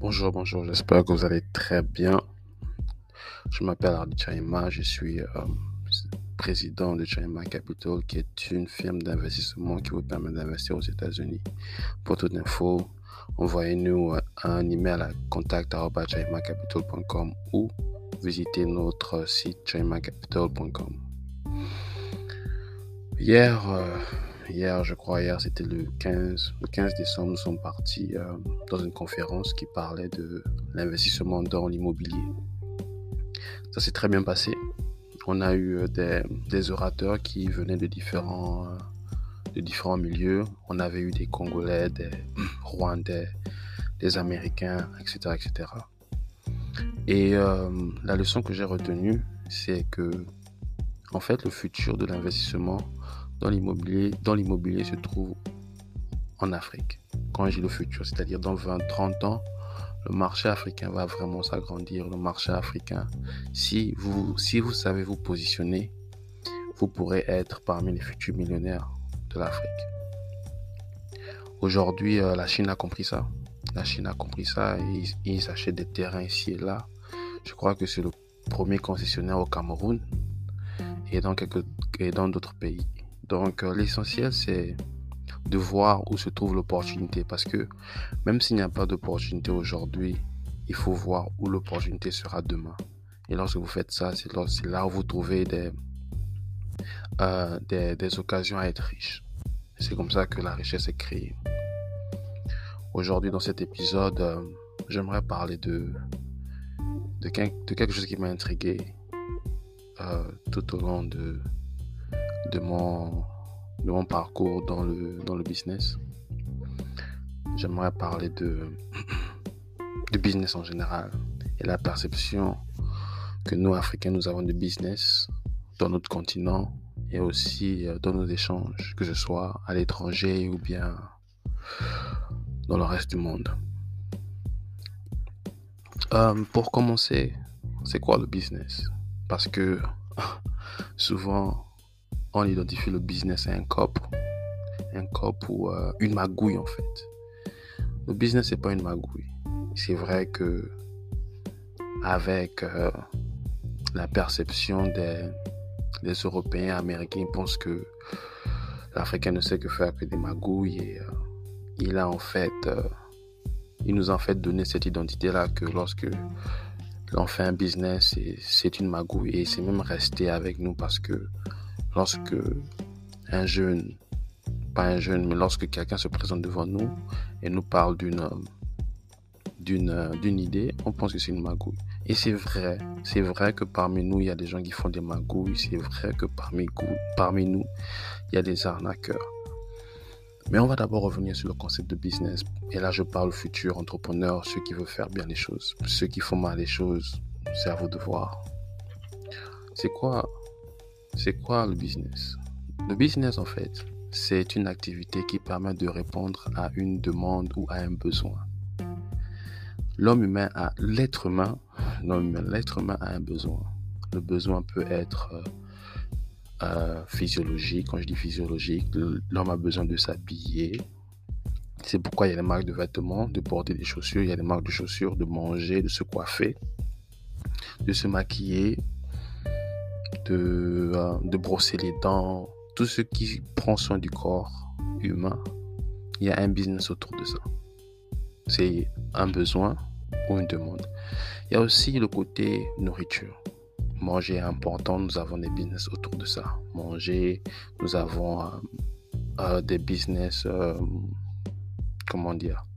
Bonjour, bonjour, j'espère que vous allez très bien. Je m'appelle Ardi Chaima, je suis euh, président de Chaima Capital, qui est une firme d'investissement qui vous permet d'investir aux États-Unis. Pour toute info, envoyez-nous un email à contact.chaimacapital.com ou visitez notre site chaimacapital.com. Hier, euh, hier, je crois, hier, c'était le 15, le 15 décembre, nous sommes partis euh, dans une conférence qui parlait de l'investissement dans l'immobilier. Ça s'est très bien passé. On a eu euh, des, orateurs qui venaient de différents, euh, de différents milieux. On avait eu des Congolais, des Rwandais, des Américains, etc. etc. Et la leçon que j'ai retenue, c'est que, en fait, le futur de l'investissement dans l'immobilier, dans l'immobilier se trouve en Afrique. Quand j'ai le futur, c'est-à-dire dans 20, 30 ans, le marché africain va vraiment s'agrandir. Le marché africain, si vous, si vous savez vous positionner, vous pourrez être parmi les futurs millionnaires de l'Afrique. Aujourd'hui, euh, la Chine a compris ça. La Chine a compris ça et ils, achètent des terrains ici et là. Je crois que c'est le premier concessionnaire au Cameroun et dans quelques et dans d'autres pays. Donc euh, l'essentiel, c'est de voir où se trouve l'opportunité. Parce que même s'il n'y a pas d'opportunité aujourd'hui, il faut voir où l'opportunité sera demain. Et lorsque vous faites ça, c'est là, où vous trouvez euh, des, des, occasions à être riche. C'est comme ça que la richesse est créée. Aujourd'hui, dans cet épisode, euh, j'aimerais parler de, de, quelque chose qui m'a intrigué tout au long de, de mon, de mon parcours dans le, dans le business. J'aimerais parler de, business en général et la perception que nous, Africains, nous avons de business dans notre continent et aussi euh, dans nos échanges, que ce soit à l'étranger ou bien dans le reste du monde. Euh, pour commencer, c'est quoi le business? Parce que souvent, on identifie le business à un cop, un cop ou euh, une magouille en fait. Le business c'est pas une magouille. C'est vrai que avec euh, la perception des, des, Européens, Américains, ils pensent que l'Africain ne sait que faire que des magouilles et euh, il a en fait, il nous a en fait donné cette identité là que lorsque l'on fait un business, c'est une magouille et c'est même resté avec nous parce que lorsque un jeune, pas un jeune, mais lorsque quelqu'un se présente devant nous et nous parle d'une d'une idée, on pense que c'est une magouille. Et c'est vrai, c'est vrai que parmi nous, il y a des gens qui font des magouilles, c'est vrai que parmi, parmi nous, il y a des arnaqueurs. Mais on va d'abord revenir sur le concept de business. Et là, je parle futur entrepreneur, ceux qui veulent faire bien les choses. Ceux qui font mal les choses, c'est à vous de voir. C'est quoi c'est quoi le business? Le business, en fait, c'est une activité qui permet de répondre à une demande ou à un besoin. L'homme humain a, l'être humain, l'être humain a un besoin. Le besoin peut être euh, euh, physiologique. Quand je dis physiologique, l'homme a besoin de s'habiller. C'est pourquoi il y a des marques de vêtements, de porter des chaussures, il y a des marques de chaussures, de manger, de se coiffer, de se maquiller, euh, de, brosser les dents, tout ce qui prend soin du corps humain, il y a un business autour de ça. C'est un besoin ou une demande. Il y a aussi le côté nourriture. Manger est important, nous avons des business autour de ça. Manger, nous avons euh, euh, des business, comment dire,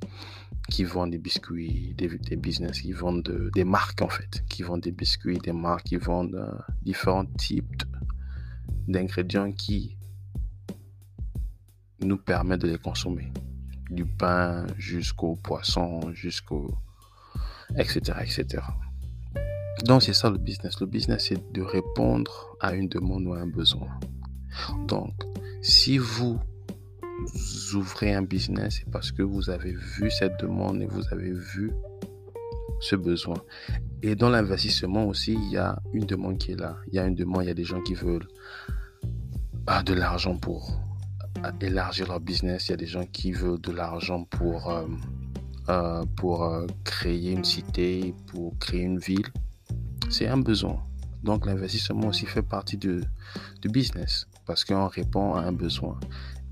qui vendent des biscuits, des, business qui vendent des marques en fait, qui vendent des biscuits, des marques qui vendent euh, différents types d'ingrédients qui nous permettent de les consommer. Du pain jusqu'au poisson, jusqu'au... etc. etc. Donc c'est ça le business. Le business c'est de répondre à une demande ou à un besoin. Donc si vous ouvrez un business, parce que vous avez vu cette demande et vous avez vu ce besoin. Et dans l'investissement aussi, il y a une demande qui est là. Il y a une demande, il y a des gens qui veulent ah, de l'argent pour élargir leur business. Il y a des gens qui veulent de l'argent pour euh, euh, pour euh, créer une cité, pour créer une ville. C'est un besoin. Donc l'investissement aussi fait partie du business parce qu'on répond à un besoin.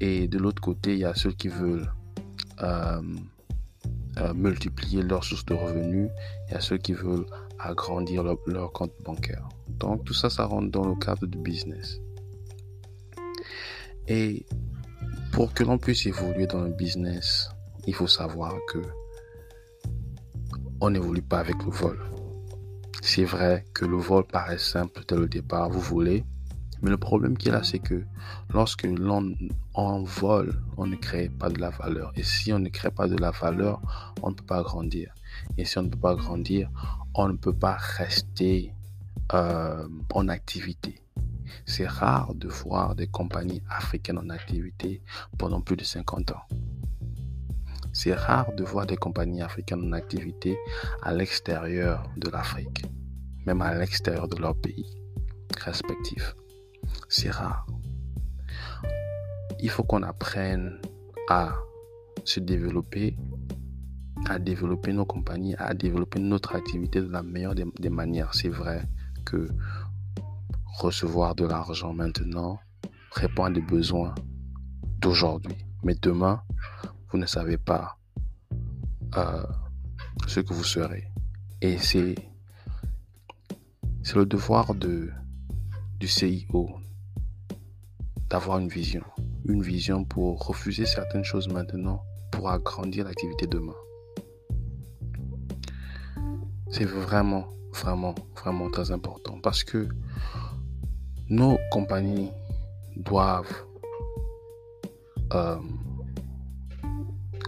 Et de l'autre côté, il y a ceux qui veulent euh, multiplier leurs sources de revenus. Il y a ceux qui veulent agrandir leur, leur, compte bancaire. Donc tout ça, ça rentre dans le cadre du business. Et pour que l'on puisse évoluer dans le business, il faut savoir que on n'évolue pas avec le vol. C'est vrai que le vol paraît simple dès le départ, vous voulez, mais le problème qu'il a, c'est que lorsque l'on en vole, on ne crée pas de la valeur. Et si on ne crée pas de la valeur, on ne peut pas grandir. Et si on ne peut pas grandir, on ne peut pas rester euh, en activité. C'est rare de voir des compagnies africaines en activité pendant plus de 50 ans. C'est rare de voir des compagnies africaines en activité à l'extérieur de l'Afrique, même à l'extérieur de leur pays respectif. C'est rare. Il faut qu'on apprenne à se développer, à développer nos compagnies, à développer notre activité de la meilleure des, manières. C'est vrai que recevoir de l'argent maintenant répond à des besoins d'aujourd'hui. Mais demain, vous ne savez pas euh, ce que vous serez. Et c'est, c'est le devoir de, du CIO d'avoir une vision. Une vision pour refuser certaines choses maintenant pour agrandir l'activité demain. C'est vraiment, vraiment, vraiment très important parce que nos compagnies doivent euh,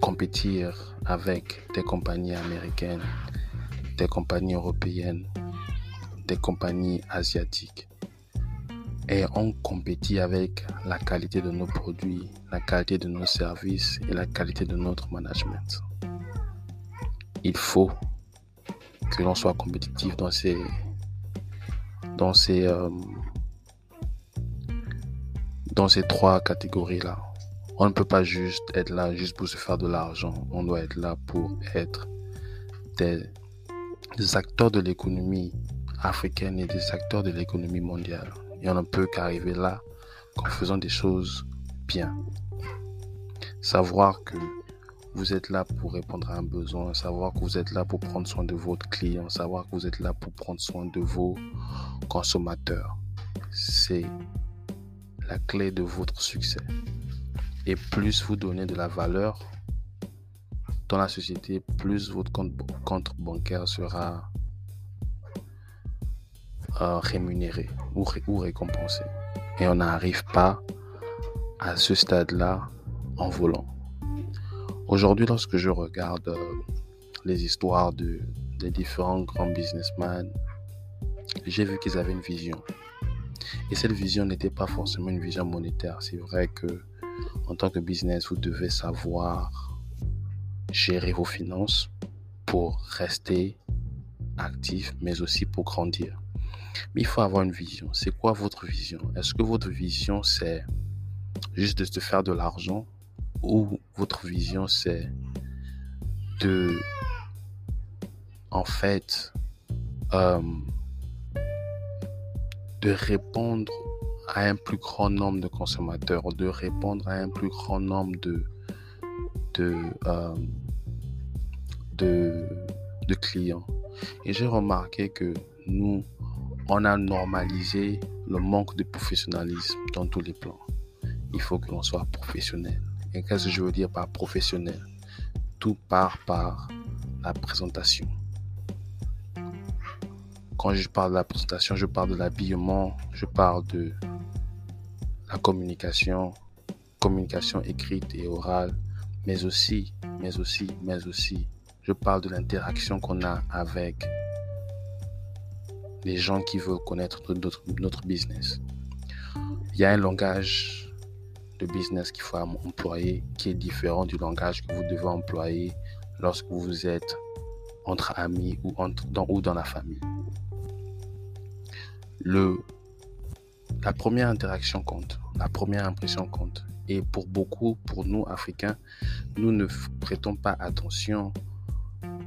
compétir avec des compagnies américaines, des compagnies européennes, des compagnies asiatiques. Et on compétit avec la qualité de nos produits, la qualité de nos services et la qualité de notre management. Il faut que l'on soit compétitif dans ces, dans ces, euh, dans ces trois catégories-là. On ne peut pas juste être là juste pour se faire de l'argent. On doit être là pour être des, acteurs de l'économie africaine et des acteurs de l'économie mondiale. Et on ne peut qu'arriver là en faisant des choses bien. Savoir que vous êtes là pour répondre à un besoin, savoir que vous êtes là pour prendre soin de votre client, savoir que vous êtes là pour prendre soin de vos consommateurs. C'est la clé de votre succès. Et plus vous donnez de la valeur dans la société, plus votre compte, bancaire sera euh, rémunéré ou, ou récompensé. Et on n'arrive pas à ce stade-là en volant. Aujourd'hui, lorsque je regarde euh, les histoires de, des différents grands businessmen, j'ai vu qu'ils avaient une vision. Et cette vision n'était pas forcément une vision monétaire. C'est vrai que en tant que business, vous devez savoir gérer vos finances pour rester actif, mais aussi pour grandir. Mais il faut avoir une vision. C'est quoi votre vision? Est-ce que votre vision, c'est juste de se faire de l'argent ou votre vision, c'est de, en fait, euh, de répondre à un plus grand nombre de consommateurs, de répondre à un plus grand nombre de, de, euh, de, de clients? Et j'ai remarqué que nous, on a normalisé le manque de professionnalisme dans tous les plans. Il faut que l'on soit professionnel. Et qu'est-ce que je veux dire par professionnel? Tout part par la présentation. Quand je parle de la présentation, je parle de l'habillement, je parle de la communication, communication écrite et orale, mais aussi, mais aussi, mais aussi, je parle de l'interaction qu'on a avec les gens qui veulent connaître notre, notre business. Il y a un langage de business qu'il faut employer qui est différent du langage que vous devez employer lorsque vous êtes entre amis ou, entre, dans, ou dans la famille. Le la première interaction compte, la première impression compte. Et pour beaucoup, pour nous Africains, nous ne prêtons pas attention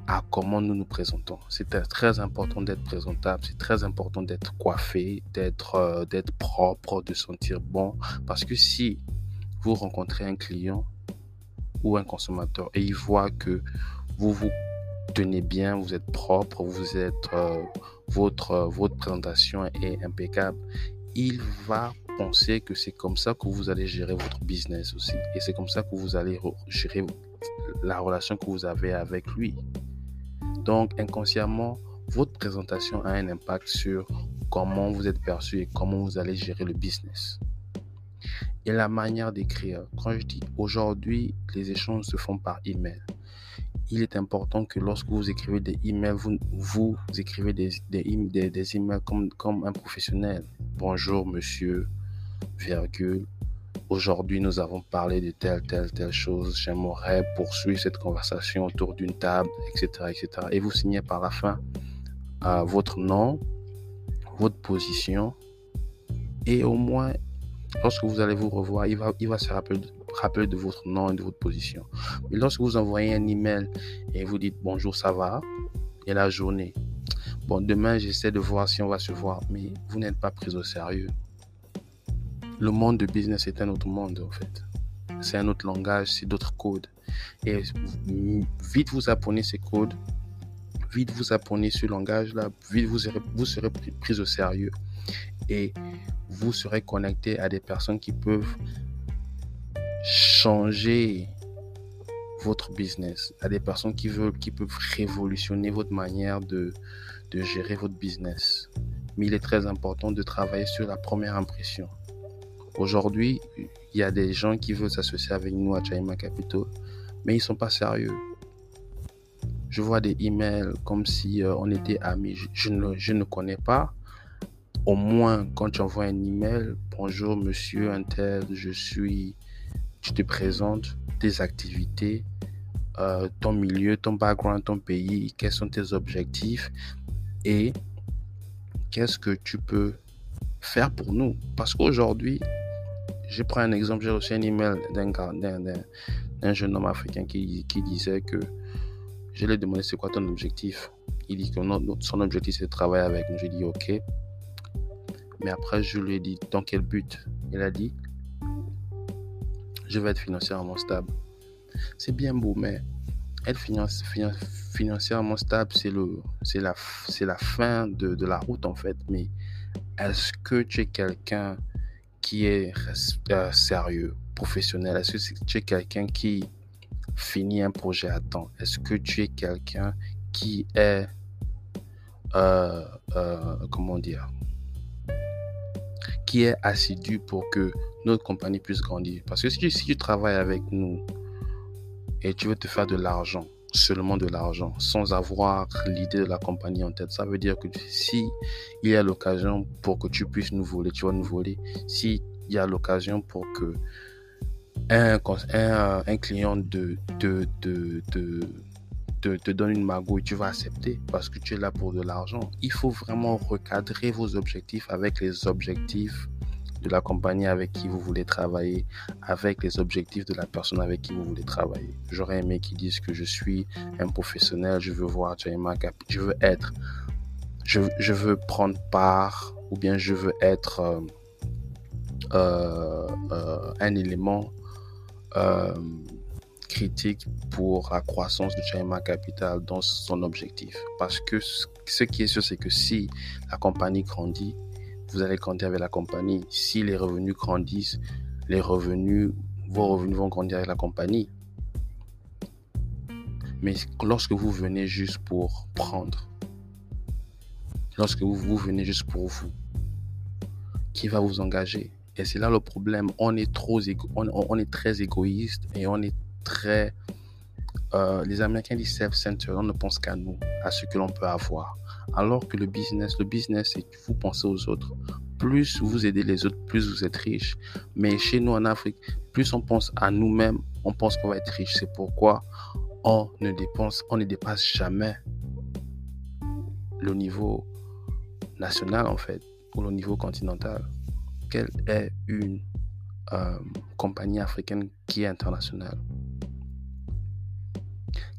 à comment nous nous présentons. C'est très important d'être présentable, c'est très important d'être coiffé, d'être euh, d'être propre, de sentir bon. Parce que si vous rencontrez un client ou un consommateur et il voit que vous vous tenez bien, vous êtes propre, vous êtes euh, votre euh, votre présentation est impeccable, il va penser que c'est comme ça que vous allez gérer votre business aussi et c'est comme ça que vous allez gérer la relation que vous avez avec lui. Donc, inconsciemment, votre présentation a un impact sur comment vous êtes perçu et comment vous allez gérer le business. Et la manière d'écrire. Quand je dis aujourd'hui, les échanges se font par email. Il est important que lorsque vous écrivez des emails, vous, vous écrivez des, des, des, emails comme, comme un professionnel. Bonjour, monsieur, virgule. Aujourd'hui, nous avons parlé de telle, telle, telle chose. J'aimerais poursuivre cette conversation autour d'une table, etc., etc. Et vous signez par la fin euh, votre nom, votre position. Et au moins, lorsque vous allez vous revoir, il va, il va se rappeler, rappeler de votre nom et de votre position. Mais lorsque vous envoyez un email et vous dites bonjour, ça va, et la journée? Bon, demain, j'essaie de voir si on va se voir, mais vous n'êtes pas pris au sérieux le monde de business est un autre monde en fait. C'est un autre langage, c'est d'autres codes. Et vite vous apprenez ces codes, vite vous apprenez ce langage-là, vite vous serez, vous serez pris au sérieux. Et vous serez connecté à des personnes qui peuvent changer votre business, à des personnes qui veulent, qui peuvent révolutionner votre manière de, de gérer votre business. Mais il est très important de travailler sur la première impression. Aujourd'hui, il y a des gens qui veulent s'associer avec nous à Chaima Capital, mais ils sont pas sérieux. Je vois des emails comme si euh, on était amis. Je, ne, je ne connais pas. Au moins, quand tu envoies un email, bonjour monsieur un tel, je suis, je te présente tes activités, euh, ton milieu, ton background, ton pays, quels sont tes objectifs et qu'est-ce que tu peux faire pour nous. Parce qu'aujourd'hui, je prends un exemple, j'ai reçu un email d'un jeune homme africain qui, disait que je lui ai demandé c'est quoi ton objectif. Il dit que son objectif c'est de travailler avec nous. J'ai dit ok. Mais après, je lui ai dit dans quel but? Il a dit je vais être financièrement stable. C'est bien beau, mais être financièrement stable, c'est la, fin de la route en fait. Mais est-ce que tu es quelqu'un qui est euh, sérieux, professionnel? Est-ce que tu es quelqu'un qui finit un projet à temps? Est-ce que tu es quelqu'un qui est, euh, euh, comment dire, qui est assidu pour que notre compagnie puisse grandir? Parce que si tu, si tu travailles avec nous et tu veux te faire de l'argent, seulement de l'argent, sans avoir l'idée de la compagnie en tête. Ça veut dire que si il y a l'occasion pour que tu puisses nous voler, tu vas nous voler. Si il y a l'occasion pour que un, un, un client de, de, de, de te donne une magouille, tu vas accepter parce que tu es là pour de l'argent. Il faut vraiment recadrer vos objectifs avec les objectifs de la compagnie avec qui vous voulez travailler, avec les objectifs de la personne avec qui vous voulez travailler. J'aurais aimé qu'ils disent que je suis un professionnel, je veux voir je veux être, je, je, veux prendre part ou bien je veux être euh, euh, euh, un élément critique pour la croissance de China Capital dans son objectif. Parce que ce qui est sûr, c'est que si la compagnie grandit, vous allez compter avec la compagnie. Si les revenus grandissent, les revenus, vos revenus vont grandir avec la compagnie. Mais lorsque vous venez juste pour prendre, lorsque vous, venez juste pour vous, qui va vous engager? Et c'est là le problème. On est trop on, est très égoïste et on est très euh, les Américains disent self-centered, on ne pense qu'à nous, à ce que l'on peut avoir. Alors que le business, le business, c'est vous pensez aux autres. Plus vous aidez les autres, plus vous êtes riche. Mais chez nous en Afrique, plus on pense à nous-mêmes, on pense qu'on va être riche. C'est pourquoi on ne dépense, on ne dépasse jamais le niveau national en fait, ou le niveau continental. Quelle est une euh, compagnie africaine qui est internationale?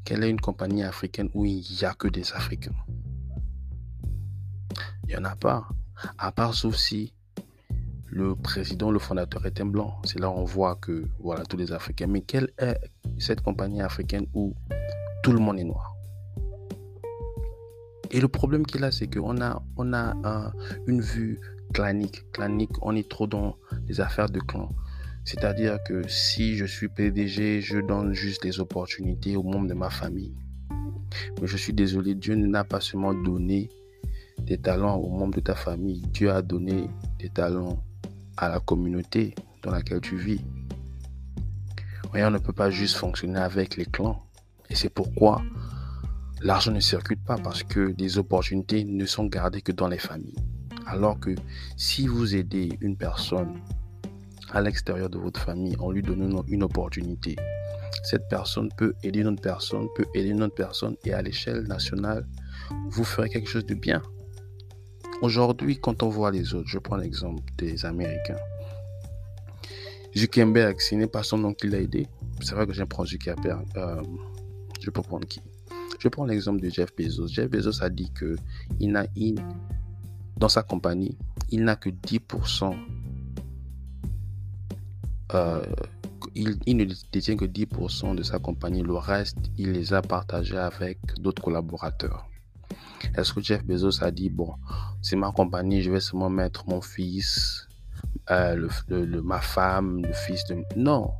Quelle est une compagnie africaine où il n'y a que des Africains? Il n'y en a pas. À part sauf si le président, le fondateur est un blanc. C'est là où on voit que voilà tous les Africains. Mais quelle est cette compagnie africaine où tout le monde est noir? Et le problème qu'il a, c'est qu'on a, on a une vue clanique. Clanique, on est trop dans les affaires de clan. C'est-à-dire que si je suis PDG, je donne juste des opportunités aux membres de ma famille. Mais je suis désolé, Dieu n'a pas seulement donné des talents aux membres de ta famille. Dieu a donné des talents à la communauté dans laquelle tu vis. On ne peut pas juste fonctionner avec les clans. Et c'est pourquoi l'argent ne circule pas parce que des opportunités ne sont gardées que dans les familles. Alors que si vous aidez une personne à l'extérieur de votre famille en lui donnant une opportunité, cette personne peut aider une autre personne, peut aider une autre personne et à l'échelle nationale, vous ferez quelque chose de bien. Aujourd'hui, quand on voit les autres, je prends l'exemple des Américains. Zuckerberg, ce n'est pas son nom qui l'a aidé. C'est vrai que je prends Zuckerberg. Euh, je peux prendre qui? Je prends l'exemple de Jeff Bezos. Jeff Bezos a dit que il n'a, dans sa compagnie, il n'a que 10%. Euh, il, il, ne détient que 10% de sa compagnie. Le reste, il les a partagés avec d'autres collaborateurs. Est-ce que Jeff Bezos a dit, bon, c'est ma compagnie, je vais seulement mettre mon fils, euh, le, ma femme, le fils de... Non.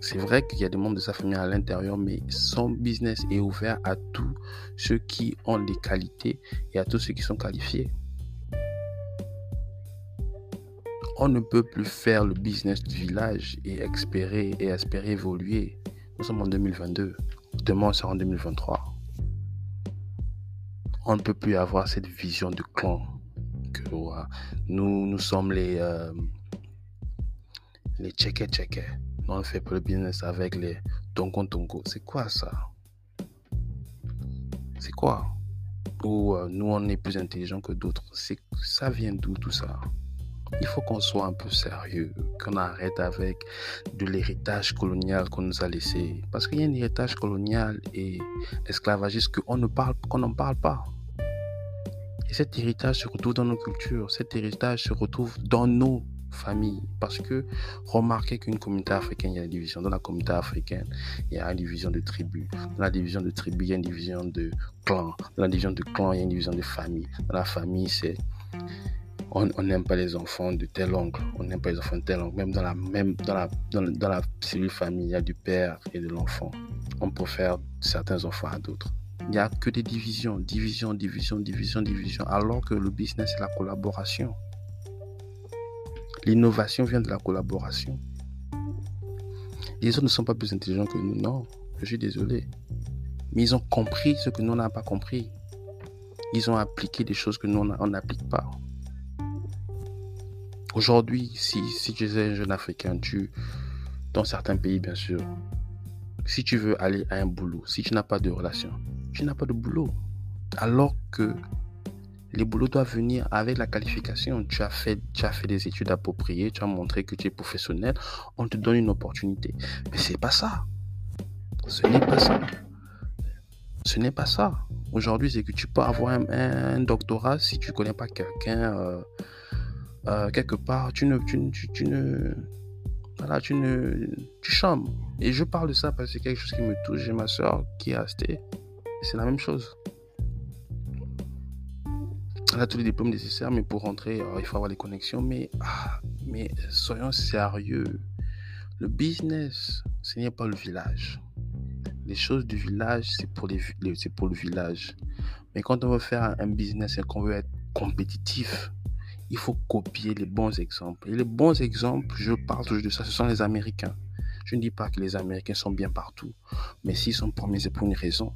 C'est vrai qu'il y a des membres de sa famille à l'intérieur, mais son business est ouvert à tous ceux qui ont des qualités et à tous ceux qui sont qualifiés. On ne peut plus faire le business du village et espérer, et espérer évoluer. Nous sommes en 2022. Demain, on sera en 2023 on ne peut plus avoir cette vision de clan. Que, nous, nous sommes les, euh, les checker. Nous, on fait pas le business avec les tongo tongo. C'est quoi ça? C'est quoi? Ou euh, nous, on est plus intelligent que d'autres. Ça vient d'où tout ça? Il faut qu'on soit un peu sérieux, qu'on arrête avec de l'héritage colonial qu'on nous a laissé. Parce qu'il y a un héritage colonial et esclavagiste qu'on ne parle, qu'on n'en parle pas. Et cet héritage se retrouve dans nos cultures, cet héritage se retrouve dans nos familles. Parce que remarquez qu'une communauté africaine, il y a une division. Dans la communauté africaine, il y a une division de tribus. Dans la division de tribus, il y a une division de clans. Dans la division de clans, il y a une division de famille. Dans la famille, c'est on n'aime pas les enfants de tel oncle, on n'aime pas les enfants de tel oncle. Même dans la, même dans la, dans, dans la cellule familiale du père et de l'enfant, on préfère certains enfants à d'autres. Il n'y a que des divisions, division, division, division, division, alors que le business, c'est la collaboration. L'innovation vient de la collaboration. Les autres ne sont pas plus intelligents que nous, non, je suis désolé. Mais ils ont compris ce que nous n'avons pas compris. Ils ont appliqué des choses que nous, on n'applique pas. Aujourd'hui, si, si tu es un jeune Africain, tu, dans certains pays, bien sûr, si tu veux aller à un boulot, si tu n'as pas de relation, tu n'as pas de boulot. Alors que les boulots doivent venir avec la qualification. Tu as fait, tu as fait des études appropriées, tu as montré que tu es professionnel, on te donne une opportunité. Mais c'est pas ça. Ce n'est pas ça. Ce n'est pas ça. Aujourd'hui, c'est que tu peux avoir un, doctorat si tu connais pas quelqu'un euh, euh, quelque part. Tu ne, tu, tu, ne, voilà, tu ne, tu chambres. Et je parle de ça parce que c'est quelque chose qui me touche. J'ai ma soeur qui est restée c'est la même chose. Elle a tous les diplômes nécessaires, mais pour rentrer, il faut avoir les connexions. Mais, ah, mais soyons sérieux. Le business, ce n'est pas le village. Les choses du village, c'est pour, les, c'est pour le village. Mais quand on veut faire un business et qu'on veut être compétitif, il faut copier les bons exemples. Et les bons exemples, je parle toujours de ça, ce sont les Américains. Je ne dis pas que les Américains sont bien partout, mais s'ils sont premiers, c'est pour une raison.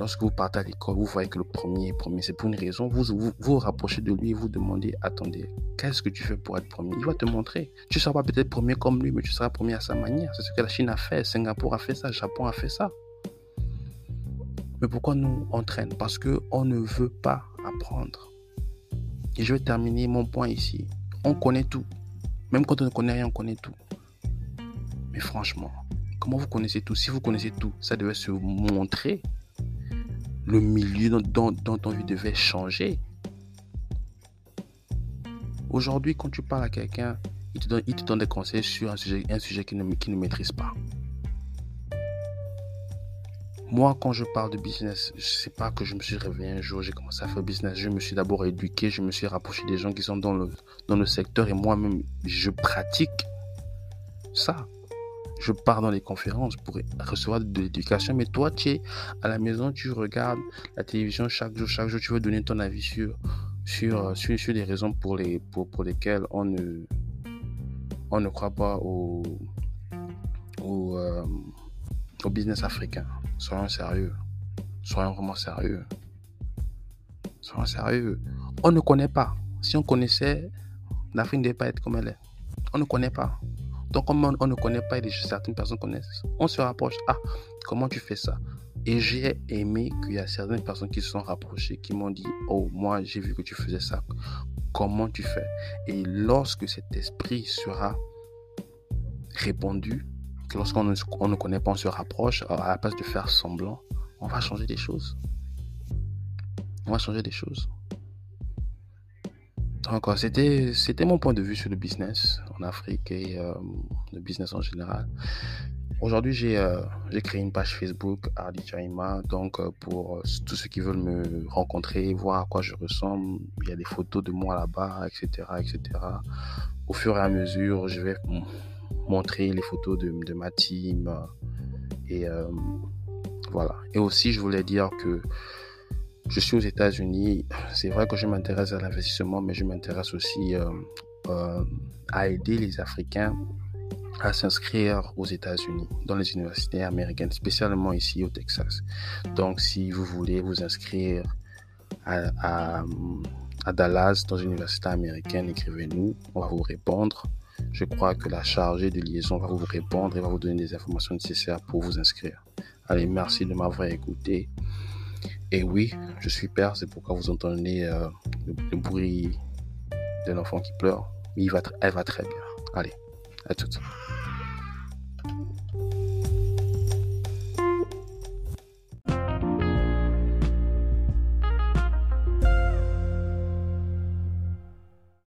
Lorsque vous partez à l'école, vous voyez que le premier est premier, c'est pour une raison. Vous, vous rapprochez de lui et vous demandez, attendez, qu'est-ce que tu fais pour être premier? Il va te montrer. Tu ne seras pas peut-être premier comme lui, mais tu seras premier à sa manière. C'est ce que la Chine a fait, Singapour a fait ça, Japon a fait ça. Mais pourquoi nous entraîne Parce qu'on ne veut pas apprendre. Et je vais terminer mon point ici. On connaît tout. Même quand on ne connaît rien, on connaît tout. Mais franchement, Comment vous connaissez tout? Si vous connaissez tout, ça devait se montrer. Le milieu dont, dont, dont on devait changer. Aujourd'hui, quand tu parles à quelqu'un, il te, donne, il te donne des conseils sur un sujet, un sujet qu'il ne, ne maîtrise pas. Moi, quand je parle de business, je sais pas que je me suis réveillé un jour, j'ai commencé à faire business. Je me suis d'abord éduqué, je me suis rapproché des gens qui sont dans le, dans le secteur et moi-même, je pratique ça. Je pars dans les conférences pour recevoir de l'éducation. Mais toi, tu es à la maison, tu regardes la télévision chaque jour, chaque jour, tu veux donner ton avis sur, sur, sur, sur les raisons pour, les, pour, pour lesquelles on ne, on ne croit pas au, au, euh, au business africain. Soyons sérieux. Soyons vraiment sérieux. Soyons sérieux. On ne connaît pas. Si on connaissait, l'Afrique ne devait pas être comme elle est. On ne connaît pas. Donc, comme on, ne connaît pas et certaines personnes connaissent, on se rapproche. Ah, comment tu fais ça? Et j'ai aimé qu'il y a certaines personnes qui se sont rapprochées, qui m'ont dit, oh, moi, j'ai vu que tu faisais ça. Comment tu fais? Et lorsque cet esprit sera répondu, lorsqu'on ne, ne connaît pas, on se rapproche, à la place de faire semblant, on va changer des choses. On va changer des choses. Donc, c'était, c'était mon point de vue sur le business en Afrique et euh, le business en général. Aujourd'hui, j'ai, euh, j'ai créé une page Facebook, Hardy Chaima. Donc, euh, pour tous ceux qui veulent me rencontrer, voir à quoi je ressemble, il y a des photos de moi là-bas, etc., etc. Au fur et à mesure, je vais montrer les photos de, de ma team. Et voilà. Et aussi, je voulais dire que je suis aux États-Unis. C'est vrai que je m'intéresse à l'investissement, mais je m'intéresse aussi euh, à aider les Africains à s'inscrire aux États-Unis, dans les universités américaines, spécialement ici au Texas. Donc, si vous voulez vous inscrire à, à, à Dallas, dans une université américaine, écrivez-nous, on va vous répondre je crois que la chargée de liaison va vous répondre et va vous donner des informations nécessaires pour vous inscrire. Allez, merci de m'avoir écouté. Et oui, je suis père, c'est pourquoi vous entendez euh, le, bruit d'un enfant qui pleure. Mais il va elle va très bien. Allez, à toutes.